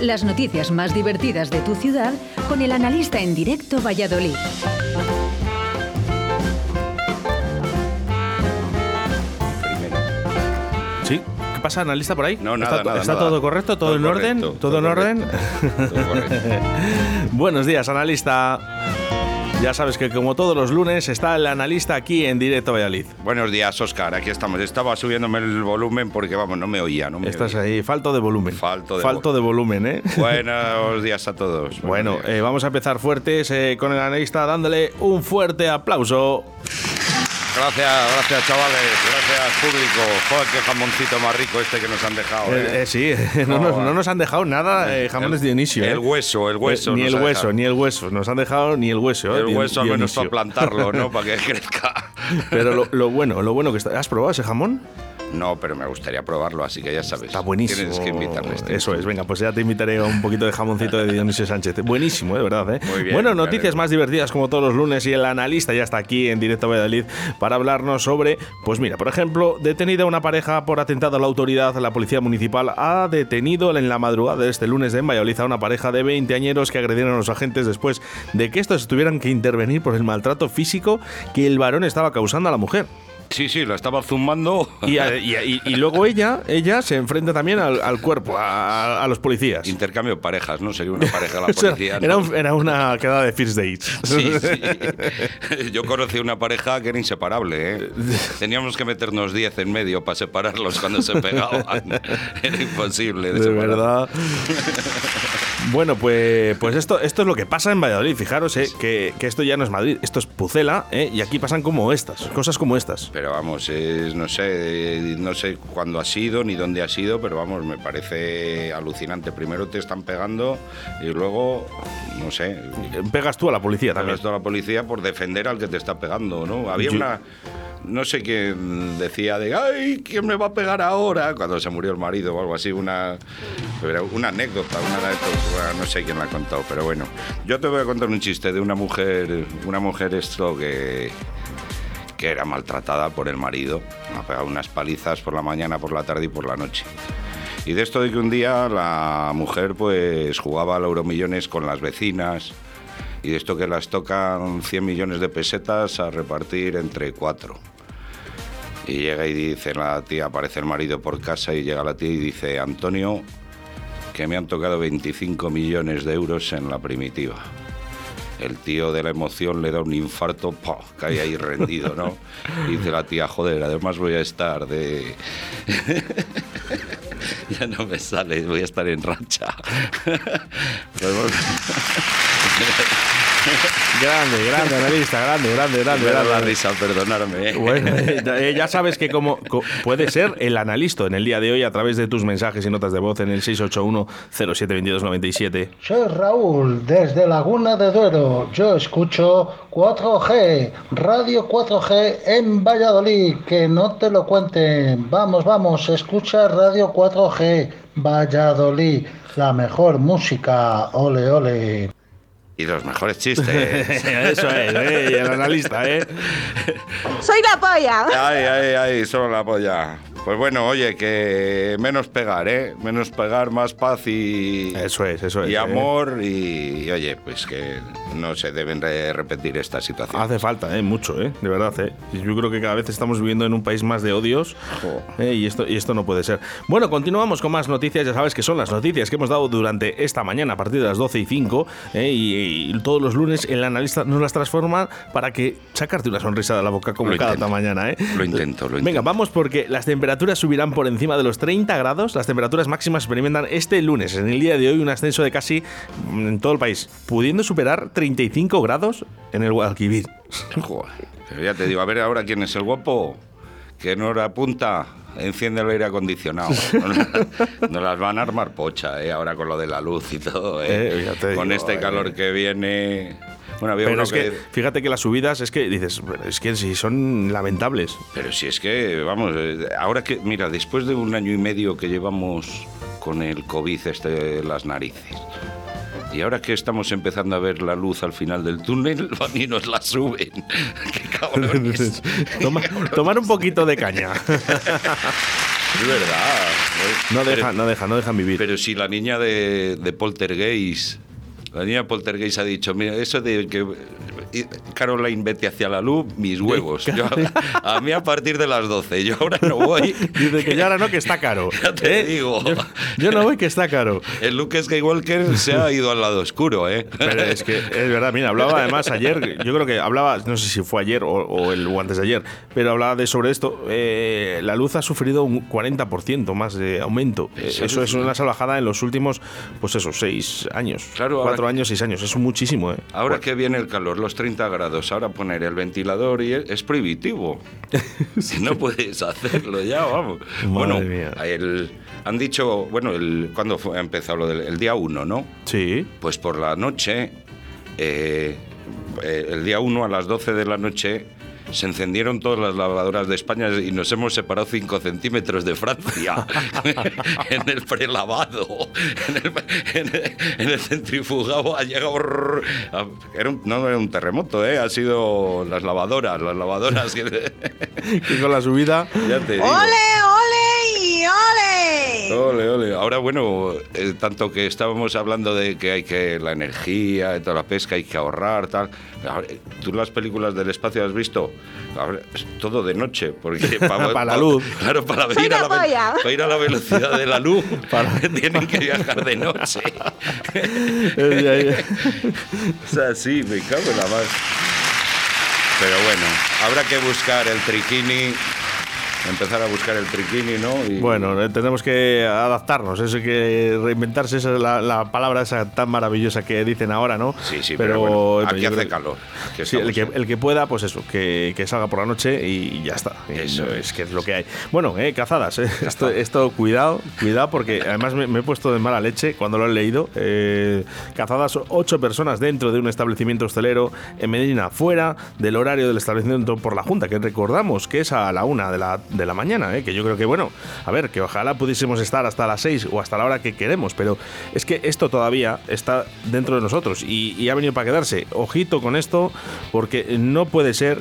Las noticias más divertidas de tu ciudad con el analista en directo Valladolid. Sí. ¿Qué pasa, analista por ahí? No, nada, ¿Está, nada, está nada. todo correcto? ¿Todo, Todo en correcto, orden? ¿Todo, todo en orden? Todo. Buenos días, analista. Ya sabes que como todos los lunes está el analista aquí en directo Valladolid. Buenos días, Oscar. Aquí estamos. Estaba subiéndome el volumen porque, vamos, no me oía. No me Estás oía. ahí, falto de volumen. Falto de Falto de volumen, ¿eh? Buenos días a todos. Buenos Bueno, eh, vamos a empezar fuertes eh, con el analista dándole un fuerte aplauso. Gracias, gracias, chavales. Gracias, público. Joder, qué jamoncito más rico este que nos han dejado. Eh, ¿eh? eh, sí, no, nos, no nos han dejado nada eh, jamones El- Dionisio. el eh. hueso, el hueso Eh, ni el hueso, ni el hueso. Nos han dejado ni el hueso. eh, El hueso al menos para plantarlo, ¿no? para que crezca. Pero lo, lo bueno, lo bueno que está. ¿Has probado ese jamón? No, pero me gustaría probarlo, así que ya sabes. Está buenísimo. Tienes que invitarle. este. Eso es, venga, pues ya te invitaré a un poquito de jamoncito de Dionisio Sánchez. Buenísimo, de verdad, ¿eh? Muy bien, bueno, noticias más divertidas como todos los lunes y el analista ya está aquí en directo a Valladolid para hablarnos sobre, pues mira, por ejemplo, detenida una pareja por atentado a la autoridad, la policía municipal ha detenido en la madrugada de este lunes en Valladolid a una pareja de 20 añeros que agredieron a los agentes después de que estos tuvieran que intervenir por el maltrato físico que el varón estaba causando a la mujer. Sí, sí, lo estaba zumbando. Y, a- y- y- y luego ella, ella se enfrenta también al, al cuerpo, a, a los policías. Intercambio de parejas, ¿no? Sería una pareja la policía. ¿no? era, un- era una quedada de first dates. Sí, sí. Yo conocí una pareja que era inseparable, ¿eh? Teníamos que meternos 10 en medio para separarlos cuando se pegaban. Era imposible. De separar. verdad. Bueno, pues, pues esto, esto es lo que pasa en Valladolid. Fijaros eh, que, que esto ya no es Madrid, esto es Pucela, eh, y aquí pasan como estas, cosas como estas. Pero vamos, es, no sé, no sé cuándo ha sido ni dónde ha sido, pero vamos, me parece alucinante. Primero te están pegando y luego, no sé, Pegas tú a la policía también también. esto a la policía por defender al que te está pegando, ¿no? Había Yo- una, no sé quién decía de, ay, ¿quién me va a pegar ahora? Cuando se murió el marido o algo así, una, una anécdota, una anécdota, no sé quién la ha contado, pero bueno. Yo te voy a contar un chiste de una mujer, una mujer esto que que era maltratada por el marido. Ha pegado unas palizas por la mañana, por la tarde y por la noche. Y de esto de que un día la mujer pues jugaba al Euromillones con las vecinas y de esto que las tocan 100 millones de pesetas a repartir entre cuatro. Y llega y dice la tía, aparece el marido por casa y llega la tía y dice, Antonio, que me han tocado 25 millones de euros en la primitiva. El tío de la emoción le da un infarto, ¡pah! cae ahí rendido, ¿no? Y dice la tía, joder, además voy a estar de... ya no me sale, voy a estar en racha. Grande, grande, analista, grande, grande, grande. me da la grande. risa, perdonarme. ¿eh? Bueno, eh, ya- eh, ya sabes que como co- puede ser el analista en el día de hoy a través de tus mensajes y notas de voz en el 681 072297. Soy Raúl, desde Laguna de Duero. Yo escucho 4G, Radio 4G en Valladolid. Que no te lo cuenten. Vamos, vamos, escucha Radio 4G, Valladolid. La mejor música. Ole, ole. Y los mejores chistes. Eso es, eh, el analista, ¿eh? Soy la polla. Ay, ay, ay, solo la polla. Pues bueno, oye, que menos pegar, ¿eh? Menos pegar, más paz y... Eso es, eso es. Y eh. amor y, y, oye, pues que no se deben de repetir esta situación. Hace falta, ¿eh? Mucho, ¿eh? De verdad, ¿eh? Yo creo que cada vez estamos viviendo en un país más de odios ¿eh? y, esto, y esto no puede ser. Bueno, continuamos con más noticias. Ya sabes que son las noticias que hemos dado durante esta mañana a partir de las 12 y 5 ¿eh? y, y todos los lunes el analista nos las transforma para que sacarte una sonrisa de la boca como Lo cada intento. mañana, ¿eh? Lo intento, lo Venga, intento. vamos porque las temperaturas subirán por encima de los 30 grados. Las temperaturas máximas experimentan este lunes, en el día de hoy, un ascenso de casi mm, en todo el país, pudiendo superar 35 grados en el Guadalquivir. Joder, pero ya te digo, a ver ahora quién es el guapo. Que en hora punta enciende el aire acondicionado. Nos las van a armar pocha, ¿eh? Ahora con lo de la luz y todo, ¿eh? Eh, con este eh. calor que viene. Bueno, había Pero uno es que, fíjate que las subidas es que dices, "Pero es que sí son lamentables. Pero si es que, vamos, eh, ahora que, mira, después de un año y medio que llevamos con el COVID este las narices, y ahora que estamos empezando a ver la luz al final del túnel, van y nos la suben. ¡Qué cabrones! Toma- tomar un poquito de caña. Es verdad, ¿eh? No Pero- dejan, no dejan, no dejan vivir. Pero si la niña de, de Poltergeist, la niña Poltergeist ha dicho, mira, eso de que Caroline vete hacia la luz, mis huevos. Yo- a mí a partir de las 12, yo ahora no voy. Dice que ya ahora no, que está caro. Ya te ¿eh? digo. Yo, yo no voy, que está caro. El Luke Skywalker se ha ido al lado oscuro, ¿eh? Pero es que es verdad, mira, hablaba además ayer, yo creo que hablaba, no sé si fue ayer o, o el, o antes de ayer, pero hablaba de sobre esto. eh, la luz ha sufrido un 40% más de aumento. Eh, Eso Eso, es- una salvajada en los últimos, pues eso, seis años. Claro, ahora- Cuatro años, seis años. Es muchísimo, ¿eh? Ahora que viene el calor, los 30 grados, ahora poner el ventilador y es, es prohibitivo. No puedes hacerlo ya, vamos. Madre bueno, mía. el- han dicho, bueno, el, ¿cuándo fue, ha empezado lo del el día 1, no? Sí. Pues por la noche, eh, eh, el día 1 a las 12 de la noche, se encendieron todas las lavadoras de España y nos hemos separado 5 centímetros de Francia en el prelavado, en el, en el- en el centrifugado ha llegado... era un- no era un terremoto, ¿eh? ha sido las lavadoras, las lavadoras que... Con la subida. ya te digo. ¡Ole, ole! Ole. Ahora, bueno, eh, tanto que estábamos hablando de que hay que la energía, de toda la pesca, hay que ahorrar, tal. Ahora, ¿Tú las películas del espacio has visto? Ahora, es todo de noche, porque Para la luz. Claro, para ir, a la para ir a velocidad de la luz, tienen que viajar de noche. o sea, sí, me cago en la más. Pero bueno, habrá que buscar el triquini, empezar a buscar el triquini, ¿no? Y- Bueno, eh, tenemos que adaptarnos, eso hay que reinventarse, esa es la, la palabra esa tan maravillosa que dicen ahora, ¿no? Sí, sí, pero, bueno, aquí hace creo- calor. Que Sí, el que, el que pueda, pues eso, que, que salga por la noche y ya está. Eso no, es. que es lo que hay. Bueno, eh, cazadas, eh, Esto, esto, cuidado, cuidado, porque además me, me he puesto de mala leche cuando lo he leído. Eh, cazadas, ocho personas dentro de un establecimiento hostelero en Medina, fuera del horario del establecimiento por la Junta, que recordamos que es a la una de la, de la mañana, eh, que yo creo que, bueno, a ver, que ojalá pudiésemos estar hasta las seis o hasta la hora que queremos, pero es que esto todavía está dentro de nosotros y, y ha venido para quedarse. Ojito con esto, porque no puede ser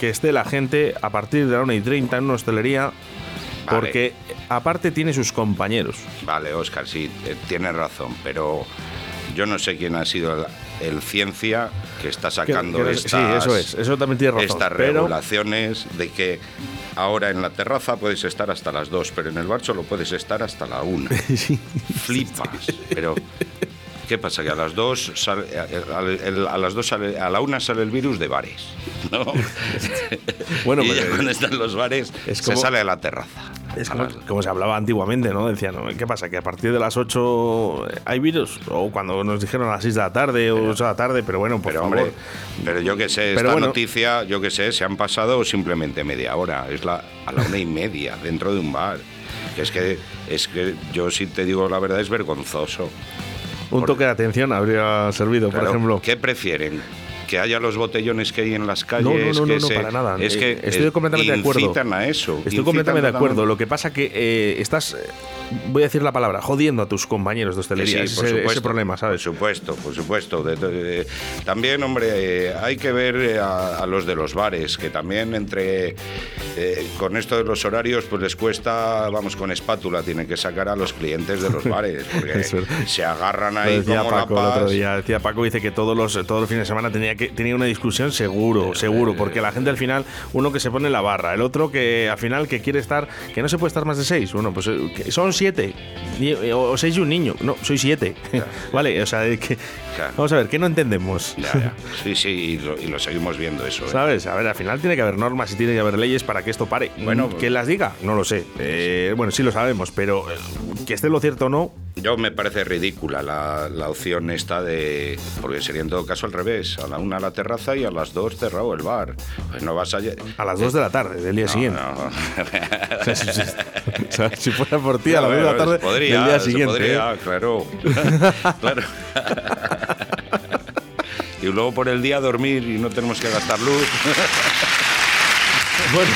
que esté la gente a partir de la 1 y 30 en una hostelería, Vale. porque aparte tiene sus compañeros. Vale, Oscar, sí, eh, tienes razón, pero yo no sé quién ha sido el, el ciencia que está sacando Que- que- estas, sí, eso es, eso también tiene razón. estas pero regulaciones de que ahora en la terraza puedes estar hasta las 2, pero en el bar solo puedes estar hasta la 1. sí, Flipas, pero... ¿Qué pasa? Que a las dos sale, a, las dos sale, a la una sale el virus de bares, ¿no? Bueno, y pero- ya cuando están los bares Es se sale a la terraza. Es como, las- como se hablaba antiguamente, ¿no? Decían, ¿no? ¿qué pasa? Que a partir de las 8 hay virus. O cuando nos dijeron a las 6 de la tarde o 8 de la tarde, pero bueno, por Pero favor. hombre, pero yo que sé, Pero esta bueno. noticia, yo que sé, se han pasado simplemente media hora. Es la, a la una y media dentro de un bar. Que es que, es que yo si te digo la verdad es vergonzoso. Un toque de atención habría servido, Claro, por ejemplo. ¿Qué prefieren? Que haya los botellones que hay en las calles. No, no, no, que no, no, se- para nada. Es que estoy completamente de acuerdo. A eso. Estoy completamente de acuerdo. Lo que pasa que eh, estás, voy a decir la palabra, jodiendo a tus compañeros de hostelería. Sí, ese, por ese supuesto, problema, ¿sabes? Por supuesto, por supuesto. De- de- de- también, hombre, eh, hay que ver eh, a, a los de los bares, que también entre eh, con esto de los horarios, pues les cuesta, vamos, con espátula, tienen que sacar a los clientes de los bares, porque se agarran ahí decía como Paco la el otro paz. día. Decía Paco, dice que todos los, todos los fines de semana tenía, que, tenía una discusión seguro, seguro, porque la gente al final, uno que se pone la barra, el otro que al final que quiere estar, que no se puede estar más de seis. Bueno, pues eh, son siete, y- o, y un niño. No, soy siete. vale, o sea, es que, Claro. vamos a ver, ¿qué no entendemos? Ya, ya. Sí, sí, y lo, y lo seguimos viendo eso. ¿eh? ¿Sabes? A ver, al final tiene que haber normas y tiene que haber leyes para que esto pare. Bueno, ¿quién las diga? No lo sé. Eh, bueno, sí lo sabemos, pero eh, que esté lo cierto o no, Yo me parece ridícula la, la opción esta de. Porque sería en todo caso al revés. A la una la terraza y a las dos cerrado el bar. Pues no vas a. a las 2 de la tarde del día No, siguiente. no. O sea, si, si- o sea, si fuera por ti a las 2 de la tarde podría, del día siguiente. podría, ¿eh? claro. claro. Y luego por el día dormir y no tenemos que gastar luz. Bueno,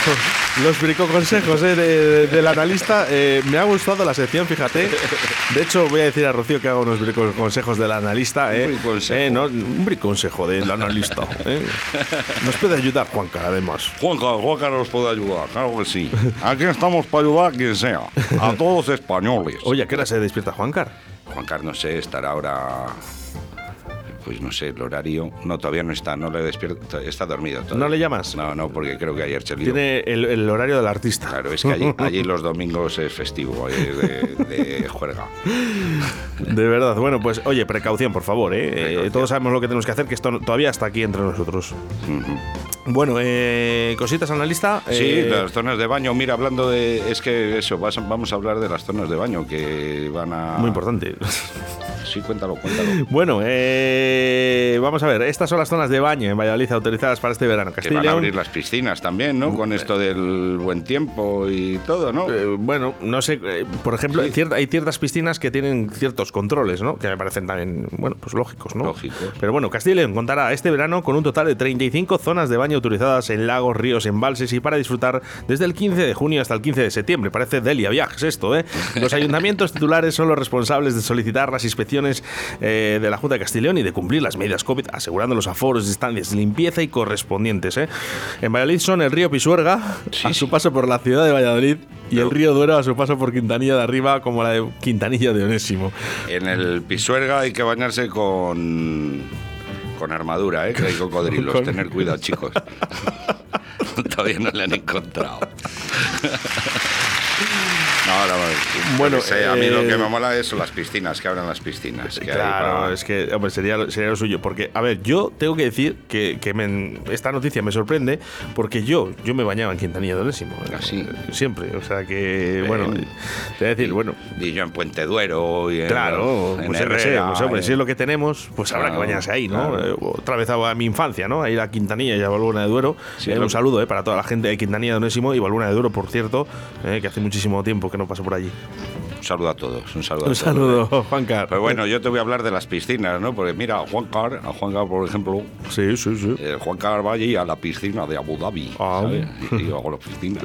los bricoconsejos eh, de- del analista. eh, me ha gustado la sección, fíjate. De hecho, voy a decir a Rocío que haga unos bricoconsejos del analista. Eh. Un briconsejo. Eh, no, un briconsejo del analista. eh. Nos puede ayudar, Juanca, además. Juanca, Juanca nos puede ayudar, claro que sí. Aquí estamos para ayudar a quien sea, a todos los españoles. Oye, ¿a qué hora se despierta Juancar? Juan Carlos, no sé, estará ahora. Pues no sé, el horario. No, todavía no está, no le despierto. Está dormido. todavía. ¿No le llamas? No, no, porque creo que ayer se lió. Tiene el, el horario del artista. Claro, es que allí, allí los domingos es festivo, eh, de, de juerga. De verdad. Bueno, pues oye, precaución, por favor. ¿eh? Eh, Precaución. todos sabemos lo que tenemos que hacer, que esto todavía está aquí entre nosotros. Ujú. Bueno, eh, cositas analista. Sí, eh, las zonas de baño. Mira, hablando de. Es que eso, vamos a hablar de las zonas de baño que van a. Muy importante. Sí, cuéntalo, cuéntalo. Bueno, eh, vamos a ver. Estas son las zonas de baño en Valladolid autorizadas para este verano. Que Castilla y van a abrir las piscinas también, ¿no? Con esto del buen tiempo y todo, ¿no? Eh, bueno, no sé, eh, por ejemplo, hay, cier- hay ciertas piscinas que tienen ciertos controles, ¿no? Que me parecen también, bueno, pues lógicos, ¿no? Lógicos. Pero bueno, Castilla y León contará este verano con un total de 35 zonas de baño autorizadas en lagos, ríos, embalses y para disfrutar desde el 15 de junio hasta el 15 de septiembre. Parece Delia Viajes esto, ¿eh? Los ayuntamientos titulares son los responsables de solicitar las inspecciones eh, de la Junta de Castilla y de cumplir las medidas COVID, asegurando los aforos, distancias, limpieza y correspondientes, ¿eh? En Valladolid son el río Pisuerga, a su paso por la ciudad de Valladolid, y el río Duero a su paso por Quintanilla de arriba, como la de Quintanilla de Onésimo. En el Pisuerga hay que bañarse con. con armadura, ¿eh? Que hay cocodrilos. Con- Tener cuidado, chicos. Todavía no le han encontrado. No, no, Bueno, a mí lo eh, que me mola es las piscinas, que abran las piscinas. que Claro, para- es que hombre, sería, lo- sería lo suyo. Porque, a ver, yo tengo que decir que, que me- esta noticia me sorprende porque yo, yo me bañaba en Quintanilla de Onésimo. eh, ¿Ah, sí? Siempre. O sea que, bueno, te voy a decir, bueno. Y yo en Puente Duero y en, Claro, en pues Herrera, pues, hombre, eh. si es lo que tenemos, pues habrá que bañarse ahí, ¿no? claro. Eh, otra vez a mi infancia, ¿no? A ir a Quintanilla y a Balbona de Duero. Sí, Eh, lo- un saludo eh, para toda la gente de Quintanilla de Onésimo y Balbona de Duero, por cierto, eh, que hace muchísimo tiempo que no paso por allí. Un saludo a todos, un saludo a Un todos. saludo, Juan Carlos. Pero bueno, yo te voy a hablar de las piscinas, ¿no? Porque mira, a Juan Car, a Juan Car, por ejemplo, Sí, sí, sí. el Juan Car va allí a la piscina de Abu Dhabi, Ah. ¿sabes? Y yo hago la piscina.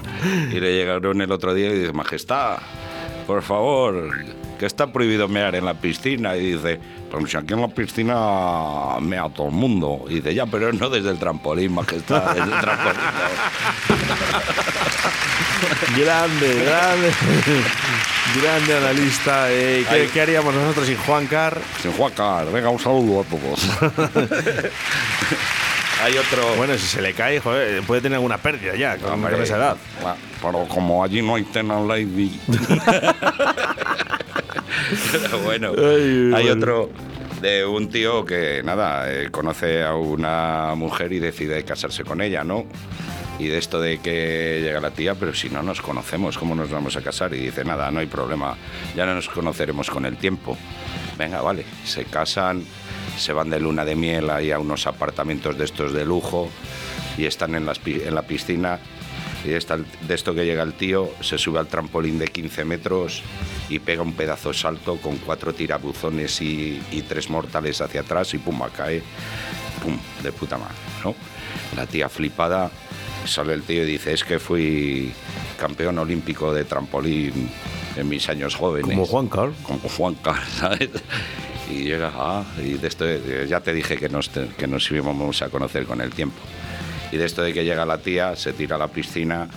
Y le llegaron el otro día y dice, Majestad, por favor, que está prohibido mear en la piscina. Y dice, pues si aquí en la piscina mea todo el mundo. Y dice, ya, pero no desde el trampolín, Majestad, desde el trampolín. Grande, grande. grande analista. eh. ¿Qué, haríamos nosotros sin Juan Car? Sin Juan Car, venga, un saludo a todos. Hay otro... Bueno, si se le cae, joder, puede tener alguna pérdida ya con, Hombre, con esa edad. Pero como allí no hay Tenant Lady. Pero bueno, Ay, hay bueno. otro de un tío que, nada, eh, conoce a una mujer y decide casarse con ella, ¿no? Y de esto de que llega la tía, pero si no nos conocemos, ¿cómo nos vamos a casar? Y dice, nada, no hay problema, ya no nos conoceremos con el tiempo. Venga, vale, se casan, se van de luna de miel ahí a unos apartamentos de estos de lujo y están en, las en la piscina. Y de esto que llega el tío, se sube al trampolín de 15 metros y pega un pedazo de salto con cuatro tirabuzones y, y tres mortales hacia atrás y pum, cae, pum, de puta madre, ¿no? La tía flipada, sale el tío y dice, es que fui campeón olímpico de trampolín en mis años jóvenes. Como Juan Car. Como Juan Carlos, ¿sabes? Y llega, ah, y de esto, eh, ya te dije que nos, que nos íbamos a conocer con el tiempo. Y de esto de que llega la tía, se tira a la piscina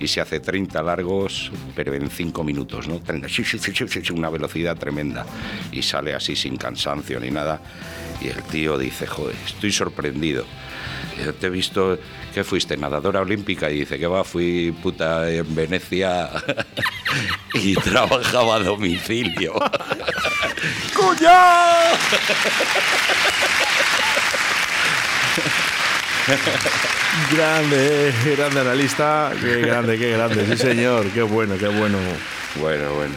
y se hace 30 largos, pero en 5 minutos, ¿no? 30, sí, sí, sí, sí, sí, sí, una velocidad tremenda. Y sale así sin cansancio ni nada. Y el tío dice, joder, estoy sorprendido. Te he visto que fuiste nadadora olímpica y dice que va, fui puta en Venecia y trabajaba a domicilio. ¡Cuñado! Grande, eh, grande analista. Qué grande, qué grande. Sí, señor. Qué bueno, qué bueno. Bueno, bueno.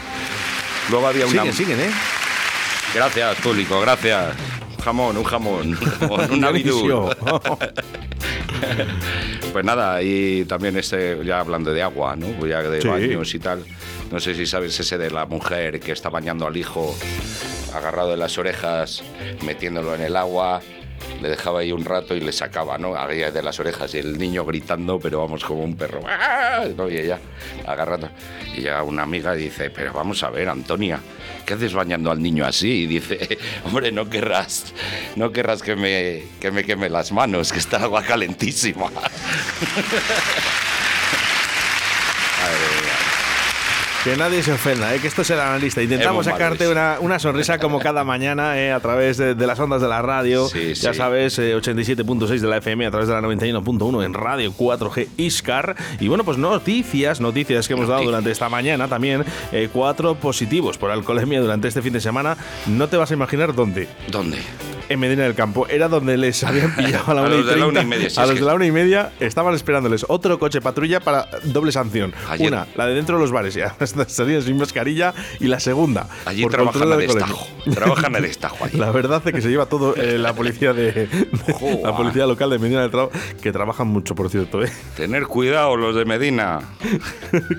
Luego había una... Siguen, siguen, ¿eh? Gracias, público, gracias. Un jamón, un jamón, un jamón, un abidú. Pues nada, y también este, ya hablando de agua, ¿no? Ya de Sí. baños y tal. No sé si sabes ese de la mujer que está bañando al hijo agarrado de las orejas, metiéndolo en el agua le dejaba ahí un rato y le sacaba, ¿no? Había de las orejas y el niño gritando, pero vamos como un perro. ¡Ah! ¿no? Y ella agarrando. Y llega una amiga dice, pero vamos a ver, Antonia, ¿qué haces bañando al niño así? Y dice, hombre, no querrás, no querrás que me, que me queme las manos, que está agua calentísima. Madre mía. Que nadie se ofenda, ¿eh? que esto es el analista. Intentamos sacarte una, una sonrisa como cada mañana ¿eh? a través de, de las ondas de la radio. Sí, ya sí. sabes, eh, 87.6 de la FM a través de la 91.1 en radio 4G Iscar. Y bueno, pues noticias, noticias que hemos dado durante esta mañana también. eh, cuatro positivos por alcoholemia durante este fin de semana. No te vas a imaginar dónde. ¿Dónde? En Medina del Campo. Era donde les habían pillado a la A una y los de la una y 30. media, si a los de la una y media estaban esperándoles otro coche patrulla para doble sanción. Ayer- Una, la de dentro de los bares, ya salían sin mascarilla. Y la segunda, Allí trabajan al de estajo. alcoholemia. Trabajan al estajo allí. La verdad es que se lleva todo eh, la policía de, de- la Joder. policía local de Medina del Trabajo, que trabajan mucho, por cierto, ¿eh? Tener cuidado los de Medina.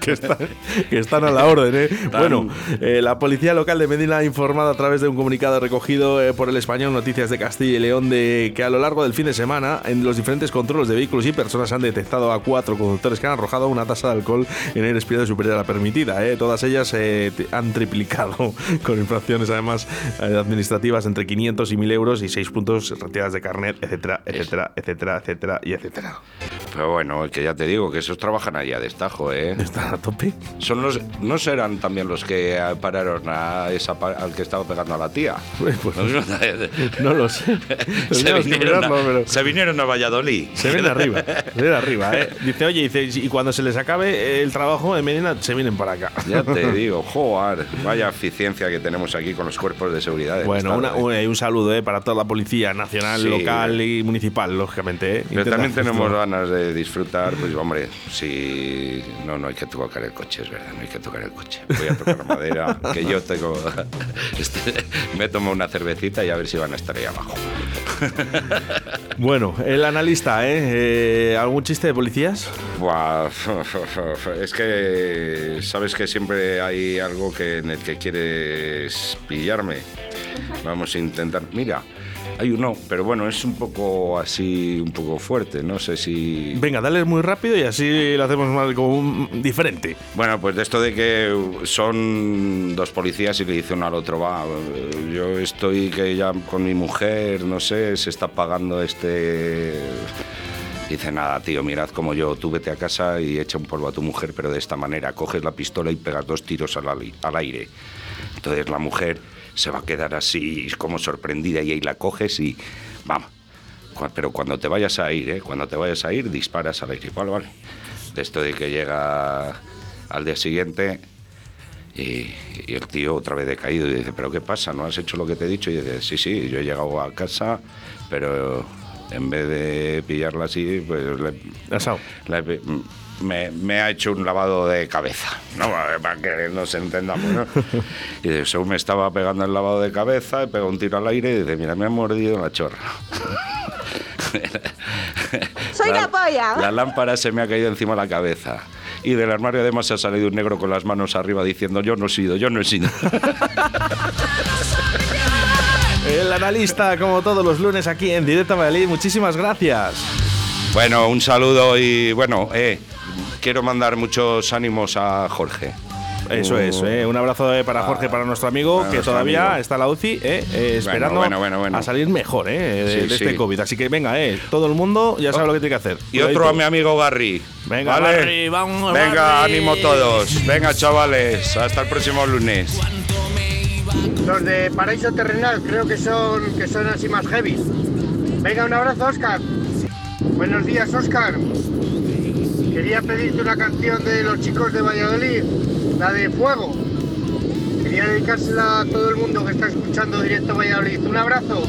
que, están, que están a la orden. ¿eh? Bueno, eh, la policía local de Medina ha informado a través de un comunicado recogido eh, por el español Noticias de Castilla y León de que a lo largo del fin de semana en los diferentes controles de vehículos y personas han detectado a cuatro conductores que han arrojado una tasa de alcohol en el respirado superior a la permitida. ¿Eh? Todas ellas eh, han triplicado con infracciones además eh, administrativas entre 500 y 1000 euros y 6 puntos retiradas de carnet, etcétera, etcétera, etcétera, etcétera y etcétera. Pero bueno, es que ya te digo que esos trabajan allá de estajo, ¿eh? Están a tope. Son los, ¿No serán también los que pararon a esa, al que estaba pegando a la tía? Pues, No lo sé. se, vinieron a, mirarlo, pero- se vinieron a Valladolid. Se viene arriba, se viene arriba, ¿eh? Dice, oye, dice, y cuando se les acabe el trabajo en Medina, se vienen para acá. Ya te digo, joder, vaya eficiencia que tenemos aquí con los cuerpos de seguridad. Bueno, una- un, un saludo ¿eh? para toda la policía nacional, Sí. local y municipal, lógicamente. ¿eh? Pero también tenemos ganas de disfrutar, pues hombre, si no, no hay que tocar el coche, es verdad, no hay que tocar el coche. Voy a tocar madera, que yo tengo, este, me tomo una cervecita y a ver si van a estar ahí abajo. Bueno, el analista, ¿eh? Eh, ¿Algún chiste de policías? Buah, es que sabes que siempre hay algo que en el que quieres pillarme. Vamos a intentar. Mira, hay uno, pero bueno, es un poco así, un poco fuerte. No sé si. Venga, dale muy rápido y así lo hacemos más como un- diferente. Bueno, pues de esto de que son dos policías y le dice uno al otro, va, yo estoy que ya con mi mujer, no sé, se está pagando este... Dice, nada, tío, mirad como yo, tú vete a casa y echa un polvo a tu mujer, pero de esta manera, coges la pistola y pegas dos tiros al, al aire. Entonces la mujer se va a quedar así como sorprendida y ahí la coges y vamos. Pero cuando te vayas a ir, ¿eh? cuando te vayas a ir, disparas al aire. Vale, vale. De esto de que llega al día siguiente y, y el tío otra vez decaído y dice, ¿pero qué pasa? ¿No has hecho lo que te he dicho? Y dice, sí, sí, yo he llegado a casa, pero en vez de pillarla así, pues le, me, me ha hecho un lavado de cabeza, ¿no? Para que nos entendamos, ¿no? Y de según me estaba pegando el lavado de cabeza, he pegado un tiro al aire y dice, mira, me ha mordido la chorra. Soy la polla. La lámpara se me ha caído encima de la cabeza. Y del armario además se ha salido un negro con las manos arriba diciendo, yo no he sido, yo no he sido. El analista, como todos los lunes aquí en Directo Valladolid, muchísimas gracias. bueno, un saludo y bueno, eh, quiero mandar muchos ánimos a Jorge. Eso es, ¿eh? un abrazo eh, para Jorge, para nuestro amigo, para que nuestro todavía amigo. está en la UCI, eh, eh, esperando bueno, bueno, bueno. a salir mejor de, Sí, de este sí. COVID. Así que venga, eh, todo el mundo ya sabe lo que tiene que hacer. Y otro a mi amigo Garry. Venga, ¿vale? Garry, vamos, Venga, ánimo todos. Venga, chavales. Hasta el próximo lunes. Los de Paraíso Terrenal creo que son que son así más heavy. Venga, un abrazo, Oscar. Buenos días, Oscar. Quería pedirte una canción de los chicos de Valladolid, la de Fuego. Quería dedicársela a todo el mundo que está escuchando directo Valladolid. Un abrazo.